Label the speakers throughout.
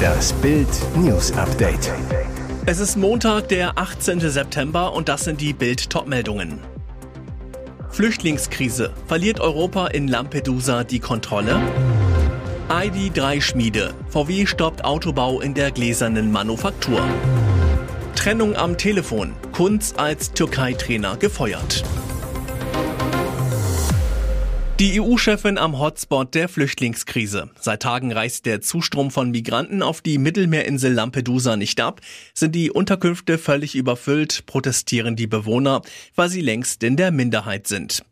Speaker 1: Das Bild News Update.
Speaker 2: Es ist Montag, der 18. September und das sind die Bild Topmeldungen. Flüchtlingskrise. Verliert Europa in Lampedusa die Kontrolle? ID3 Schmiede. VW stoppt Autobau in der gläsernen Manufaktur. Trennung am Telefon. Kunz als Türkei-Trainer gefeuert. Die EU-Chefin am Hotspot der Flüchtlingskrise. Seit Tagen reißt der Zustrom von Migranten auf die Mittelmeerinsel Lampedusa nicht ab, sind die Unterkünfte völlig überfüllt, protestieren die Bewohner, weil sie längst in der Minderheit sind.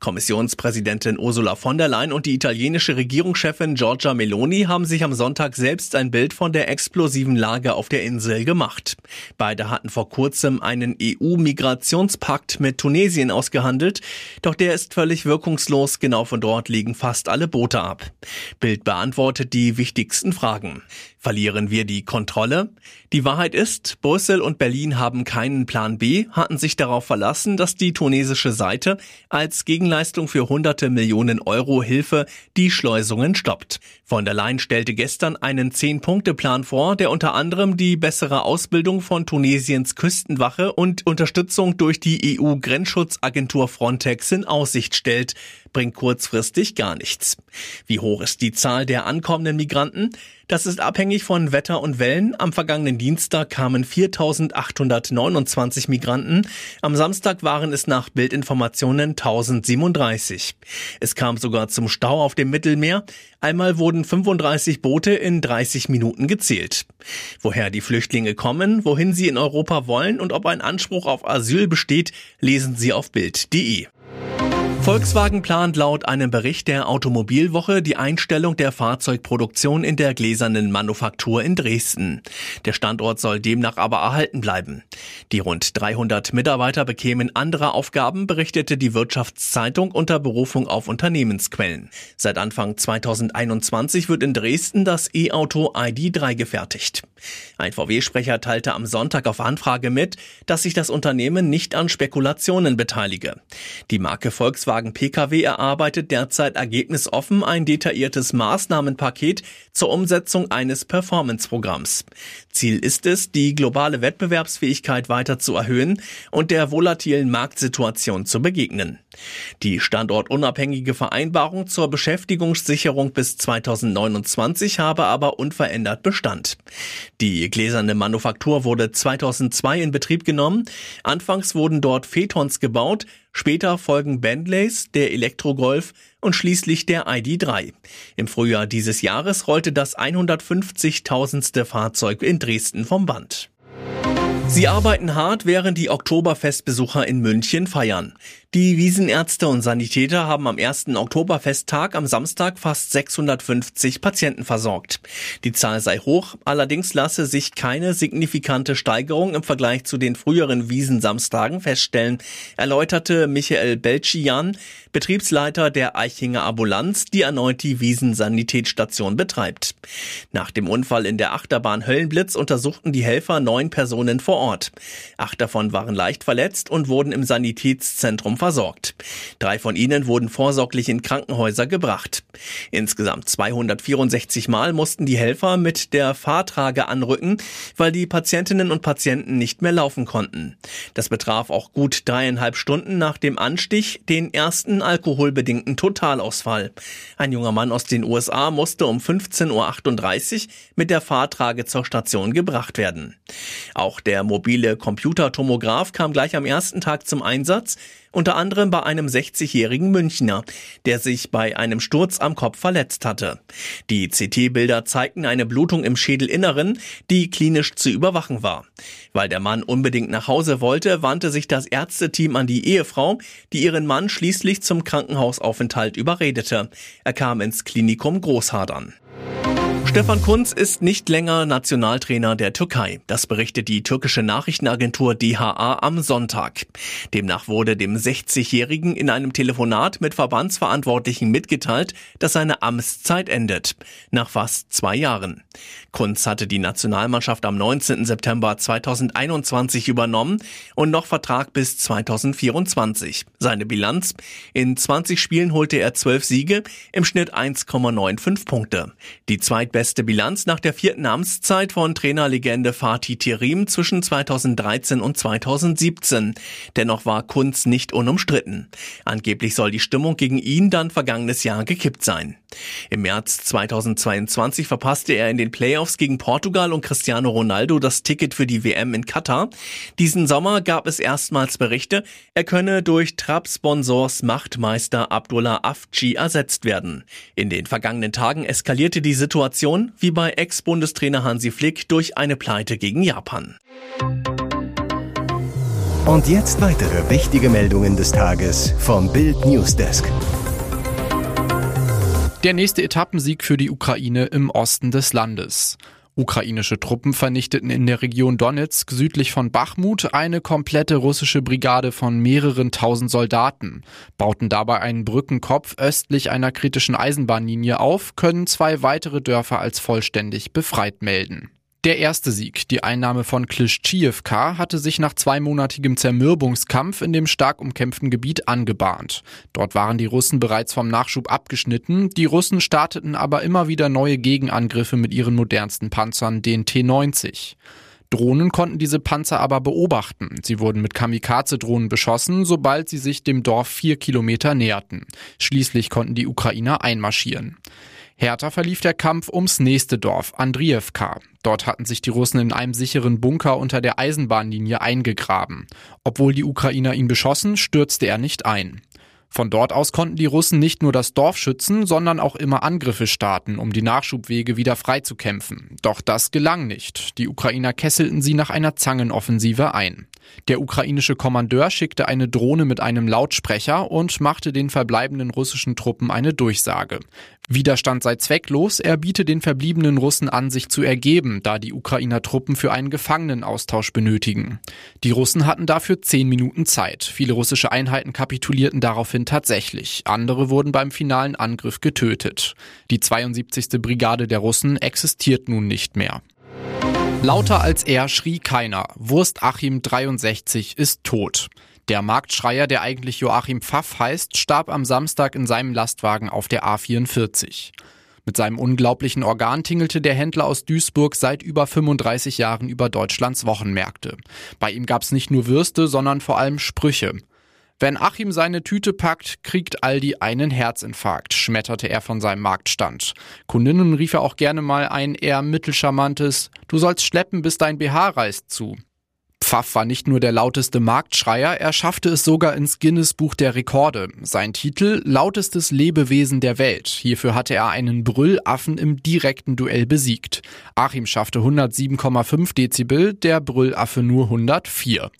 Speaker 2: Kommissionspräsidentin Ursula von der Leyen und die italienische Regierungschefin Giorgia Meloni haben sich am Sonntag selbst ein Bild von der explosiven Lage auf der Insel gemacht. Beide hatten vor kurzem einen EU-Migrationspakt mit Tunesien ausgehandelt, doch der ist völlig wirkungslos, genau Genau von dort liegen fast alle Boote ab. Bild beantwortet die wichtigsten Fragen. Verlieren wir die Kontrolle? Die Wahrheit ist, Brüssel und Berlin haben keinen Plan B, hatten sich darauf verlassen, dass die tunesische Seite als Gegenleistung für hunderte Millionen Euro Hilfe die Schleusungen stoppt. Von der Leyen stellte gestern einen Zehn-Punkte-Plan vor, der unter anderem die bessere Ausbildung von Tunesiens Küstenwache und Unterstützung durch die EU-Grenzschutzagentur Frontex in Aussicht stellt, bringt kurzfristig gar nichts. Wie hoch ist die Zahl der ankommenden Migranten? Das ist abhängig von Wetter und Wellen. Am vergangenen Dienstag kamen 4.829 Migranten. Am Samstag waren es nach Bildinformationen 1037. Es kam sogar zum Stau auf dem Mittelmeer. Einmal wurden 35 Boote in 30 Minuten gezählt. Woher die Flüchtlinge kommen, wohin sie in Europa wollen und ob ein Anspruch auf Asyl besteht, lesen Sie auf Bild.de. Volkswagen plant laut einem Bericht der Automobilwoche die Einstellung der Fahrzeugproduktion in der gläsernen Manufaktur in Dresden. Der Standort soll demnach aber erhalten bleiben. Die rund 300 Mitarbeiter bekämen andere Aufgaben, berichtete die Wirtschaftszeitung unter Berufung auf Unternehmensquellen. Seit Anfang 2021 wird in Dresden das E-Auto ID3 gefertigt. Ein VW-Sprecher teilte am Sonntag auf Anfrage mit, dass sich das Unternehmen nicht an Spekulationen beteilige. Die Marke Volkswagen Pkw erarbeitet derzeit ergebnisoffen ein detailliertes Maßnahmenpaket zur Umsetzung eines Performance-Programms. Ziel ist es, die globale Wettbewerbsfähigkeit weiter zu erhöhen und der volatilen Marktsituation zu begegnen. Die standortunabhängige Vereinbarung zur Beschäftigungssicherung bis 2029 habe aber unverändert Bestand. Die gläserne Manufaktur wurde 2002 in Betrieb genommen. Anfangs wurden dort Phaetons gebaut, später folgen Bentleys, der Elektrogolf und schließlich der ID3. Im Frühjahr dieses Jahres rollte das 150.000. Fahrzeug in Dresden vom Band. Sie arbeiten hart, während die Oktoberfestbesucher in München feiern. Die Wiesenärzte und Sanitäter haben am ersten Oktoberfesttag am Samstag fast 650 Patienten versorgt. Die Zahl sei hoch, allerdings lasse sich keine signifikante Steigerung im Vergleich zu den früheren Wiesensamstagen feststellen, erläuterte Michael Belchian, Betriebsleiter der Eichinger Ambulanz, die erneut die Wiesensanitätsstation betreibt. Nach dem Unfall in der Achterbahn Höllenblitz untersuchten die Helfer neun Personen vor Ort. Acht davon waren leicht verletzt und wurden im Sanitätszentrum versorgt. Drei von ihnen wurden vorsorglich in Krankenhäuser gebracht. Insgesamt 264 Mal mussten die Helfer mit der Fahrtrage anrücken, weil die Patientinnen und Patienten nicht mehr laufen konnten. Das betraf auch gut dreieinhalb Stunden nach dem Anstich den ersten alkoholbedingten Totalausfall. Ein junger Mann aus den USA musste um 15.38 Uhr mit der Fahrtrage zur Station gebracht werden. Auch der mobile Computertomograph kam gleich am ersten Tag zum Einsatz unter anderem bei einem 60-jährigen Münchner, der sich bei einem Sturz am Kopf verletzt hatte. Die CT-Bilder zeigten eine Blutung im Schädelinneren, die klinisch zu überwachen war. Weil der Mann unbedingt nach Hause wollte, wandte sich das Ärzteteam an die Ehefrau, die ihren Mann schließlich zum Krankenhausaufenthalt überredete. Er kam ins Klinikum Großhadern. Stefan Kunz ist nicht länger Nationaltrainer der Türkei. Das berichtet die türkische Nachrichtenagentur DHA am Sonntag. Demnach wurde dem 60-Jährigen in einem Telefonat mit Verbandsverantwortlichen mitgeteilt, dass seine Amtszeit endet. Nach fast zwei Jahren. Kunz hatte die Nationalmannschaft am 19. September 2021 übernommen und noch Vertrag bis 2024. Seine Bilanz? In 20 Spielen holte er 12 Siege, im Schnitt 1,95 Punkte. Die zweitbeste Bilanz nach der vierten Amtszeit von Trainerlegende Fatih Terim zwischen 2013 und 2017. Dennoch war Kunz nicht unumstritten. Angeblich soll die Stimmung gegen ihn dann vergangenes Jahr gekippt sein. Im März 2022 verpasste er in den Playoffs gegen Portugal und Cristiano Ronaldo das Ticket für die WM in Katar. Diesen Sommer gab es erstmals Berichte, er könne durch Trab-Sponsors Machtmeister Abdullah Afci ersetzt werden. In den vergangenen Tagen eskalierte die Situation wie bei Ex-Bundestrainer Hansi Flick durch eine Pleite gegen Japan.
Speaker 1: Und jetzt weitere wichtige Meldungen des Tages vom Bild Newsdesk.
Speaker 3: Der nächste Etappensieg für die Ukraine im Osten des Landes. Ukrainische Truppen vernichteten in der Region Donetsk südlich von Bachmut eine komplette russische Brigade von mehreren tausend Soldaten, bauten dabei einen Brückenkopf östlich einer kritischen Eisenbahnlinie auf, können zwei weitere Dörfer als vollständig befreit melden. Der erste Sieg, die Einnahme von Klischtschiewka, hatte sich nach zweimonatigem Zermürbungskampf in dem stark umkämpften Gebiet angebahnt. Dort waren die Russen bereits vom Nachschub abgeschnitten, die Russen starteten aber immer wieder neue Gegenangriffe mit ihren modernsten Panzern, den T-90. Drohnen konnten diese Panzer aber beobachten. Sie wurden mit Kamikaze-Drohnen beschossen, sobald sie sich dem Dorf vier Kilometer näherten. Schließlich konnten die Ukrainer einmarschieren. Härter verlief der Kampf ums nächste Dorf, Andrievka. Dort hatten sich die Russen in einem sicheren Bunker unter der Eisenbahnlinie eingegraben. Obwohl die Ukrainer ihn beschossen, stürzte er nicht ein. Von dort aus konnten die Russen nicht nur das Dorf schützen, sondern auch immer Angriffe starten, um die Nachschubwege wieder freizukämpfen. Doch das gelang nicht. Die Ukrainer kesselten sie nach einer Zangenoffensive ein. Der ukrainische Kommandeur schickte eine Drohne mit einem Lautsprecher und machte den verbleibenden russischen Truppen eine Durchsage. Widerstand sei zwecklos, er biete den verbliebenen Russen an, sich zu ergeben, da die Ukrainer Truppen für einen Gefangenenaustausch benötigen. Die Russen hatten dafür zehn Minuten Zeit. Viele russische Einheiten kapitulierten daraufhin tatsächlich. Andere wurden beim finalen Angriff getötet. Die 72. Brigade der Russen existiert nun nicht mehr. Lauter als er schrie keiner. Wurst Achim 63 ist tot. Der Marktschreier, der eigentlich Joachim Pfaff heißt, starb am Samstag in seinem Lastwagen auf der A44. Mit seinem unglaublichen Organ tingelte der Händler aus Duisburg seit über 35 Jahren über Deutschlands Wochenmärkte. Bei ihm gab's nicht nur Würste, sondern vor allem Sprüche. Wenn Achim seine Tüte packt, kriegt Aldi einen Herzinfarkt, schmetterte er von seinem Marktstand. Kundinnen rief er auch gerne mal ein eher mittelcharmantes Du sollst schleppen, bis dein BH reißt zu. Pfaff war nicht nur der lauteste Marktschreier, er schaffte es sogar ins Guinness Buch der Rekorde. Sein Titel Lautestes Lebewesen der Welt. Hierfür hatte er einen Brüllaffen im direkten Duell besiegt. Achim schaffte 107,5 Dezibel, der Brüllaffe nur 104.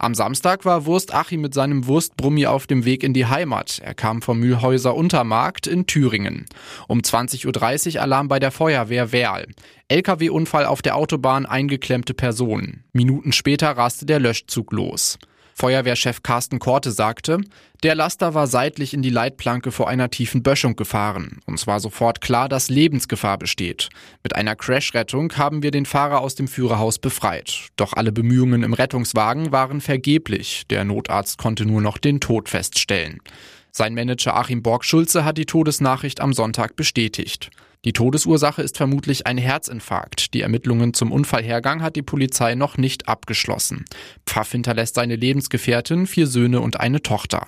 Speaker 3: Am Samstag war Wurst Achim mit seinem Wurstbrummi auf dem Weg in die Heimat. Er kam vom Mühlhäuser Untermarkt in Thüringen. Um 20.30 Uhr Alarm bei der Feuerwehr Werl. LKW-Unfall auf der Autobahn, eingeklemmte Personen. Minuten später raste der Löschzug los. Feuerwehrchef Carsten Korte sagte, der Laster war seitlich in die Leitplanke vor einer tiefen Böschung gefahren. Uns war sofort klar, dass Lebensgefahr besteht. Mit einer Crash-Rettung haben wir den Fahrer aus dem Führerhaus befreit. Doch alle Bemühungen im Rettungswagen waren vergeblich. Der Notarzt konnte nur noch den Tod feststellen. Sein Manager Achim Borg-Schulze hat die Todesnachricht am Sonntag bestätigt. Die Todesursache ist vermutlich ein Herzinfarkt. Die Ermittlungen zum Unfallhergang hat die Polizei noch nicht abgeschlossen. Pfaff hinterlässt seine Lebensgefährtin, vier Söhne und eine Tochter.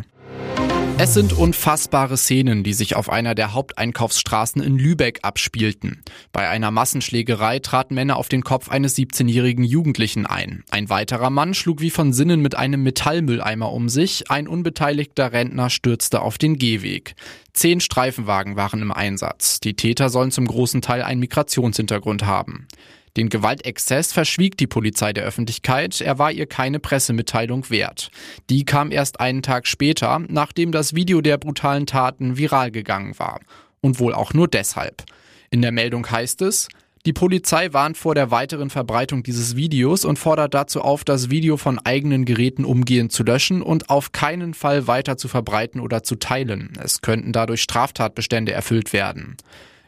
Speaker 3: Es sind unfassbare Szenen, die sich auf einer der Haupteinkaufsstraßen in Lübeck abspielten. Bei einer Massenschlägerei traten Männer auf den Kopf eines 17-jährigen Jugendlichen ein. Ein weiterer Mann schlug wie von Sinnen mit einem Metallmülleimer um sich. Ein unbeteiligter Rentner stürzte auf den Gehweg. Zehn Streifenwagen waren im Einsatz. Die Täter sollen zum großen Teil einen Migrationshintergrund haben. Den Gewaltexzess verschwieg die Polizei der Öffentlichkeit, er war ihr keine Pressemitteilung wert. Die kam erst einen Tag später, nachdem das Video der brutalen Taten viral gegangen war. Und wohl auch nur deshalb. In der Meldung heißt es, die Polizei warnt vor der weiteren Verbreitung dieses Videos und fordert dazu auf, das Video von eigenen Geräten umgehend zu löschen und auf keinen Fall weiter zu verbreiten oder zu teilen. Es könnten dadurch Straftatbestände erfüllt werden.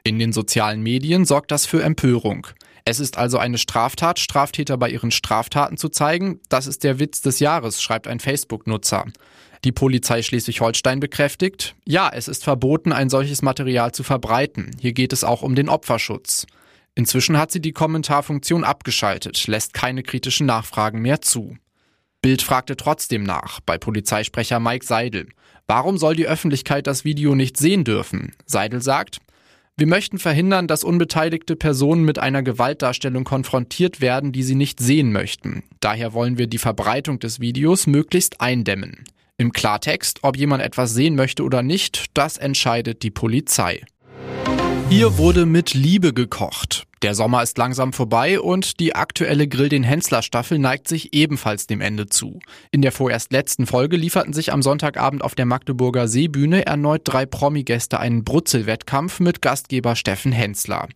Speaker 3: In den sozialen Medien sorgt das für Empörung. Es ist also eine Straftat, Straftäter bei ihren Straftaten zu zeigen. Das ist der Witz des Jahres, schreibt ein Facebook-Nutzer. Die Polizei Schleswig-Holstein bekräftigt, ja, es ist verboten, ein solches Material zu verbreiten. Hier geht es auch um den Opferschutz. Inzwischen hat sie die Kommentarfunktion abgeschaltet, lässt keine kritischen Nachfragen mehr zu. Bild fragte trotzdem nach, bei Polizeisprecher Mike Seidel. Warum soll die Öffentlichkeit das Video nicht sehen dürfen? Seidel sagt, wir möchten verhindern, dass unbeteiligte Personen mit einer Gewaltdarstellung konfrontiert werden, die sie nicht sehen möchten. Daher wollen wir die Verbreitung des Videos möglichst eindämmen. Im Klartext, ob jemand etwas sehen möchte oder nicht, das entscheidet die Polizei. Hier wurde mit Liebe gekocht. Der Sommer ist langsam vorbei und die aktuelle Grill den Hensler Staffel neigt sich ebenfalls dem Ende zu. In der vorerst letzten Folge lieferten sich am Sonntagabend auf der Magdeburger Seebühne erneut drei Promi-Gäste einen Brutzelwettkampf mit Gastgeber Steffen Hensler.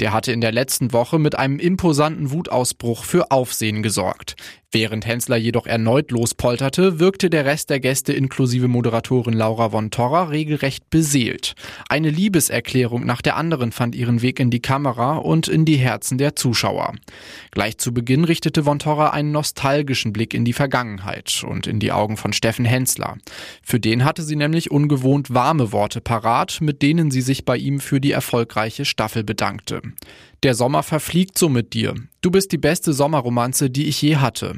Speaker 3: Der hatte in der letzten Woche mit einem imposanten Wutausbruch für Aufsehen gesorgt. Während Hensler jedoch erneut lospolterte, wirkte der Rest der Gäste inklusive Moderatorin Laura von Torra regelrecht beseelt. Eine Liebeserklärung nach der anderen fand ihren Weg in die Kamera und in die Herzen der Zuschauer. Gleich zu Beginn richtete von Torra einen nostalgischen Blick in die Vergangenheit und in die Augen von Steffen Hensler. Für den hatte sie nämlich ungewohnt warme Worte parat, mit denen sie sich bei ihm für die erfolgreiche Staffel bedankte. Der Sommer verfliegt so mit dir. Du bist die beste Sommerromanze, die ich je hatte.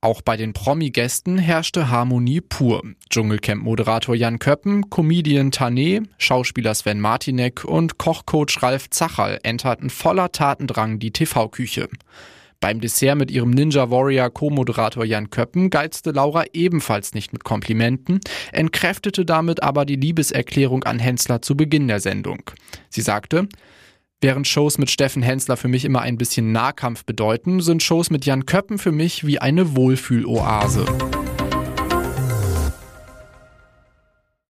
Speaker 3: Auch bei den Promi-Gästen herrschte Harmonie pur. Dschungelcamp-Moderator Jan Köppen, Comedian Tané, Schauspieler Sven Martinek und Kochcoach Ralf Zacherl enterten voller Tatendrang die TV-Küche. Beim Dessert mit ihrem Ninja Warrior Co-Moderator Jan Köppen geizte Laura ebenfalls nicht mit Komplimenten, entkräftete damit aber die Liebeserklärung an Hensler zu Beginn der Sendung. Sie sagte, Während Shows mit Steffen Hensler für mich immer ein bisschen Nahkampf bedeuten, sind Shows mit Jan Köppen für mich wie eine Wohlfühloase.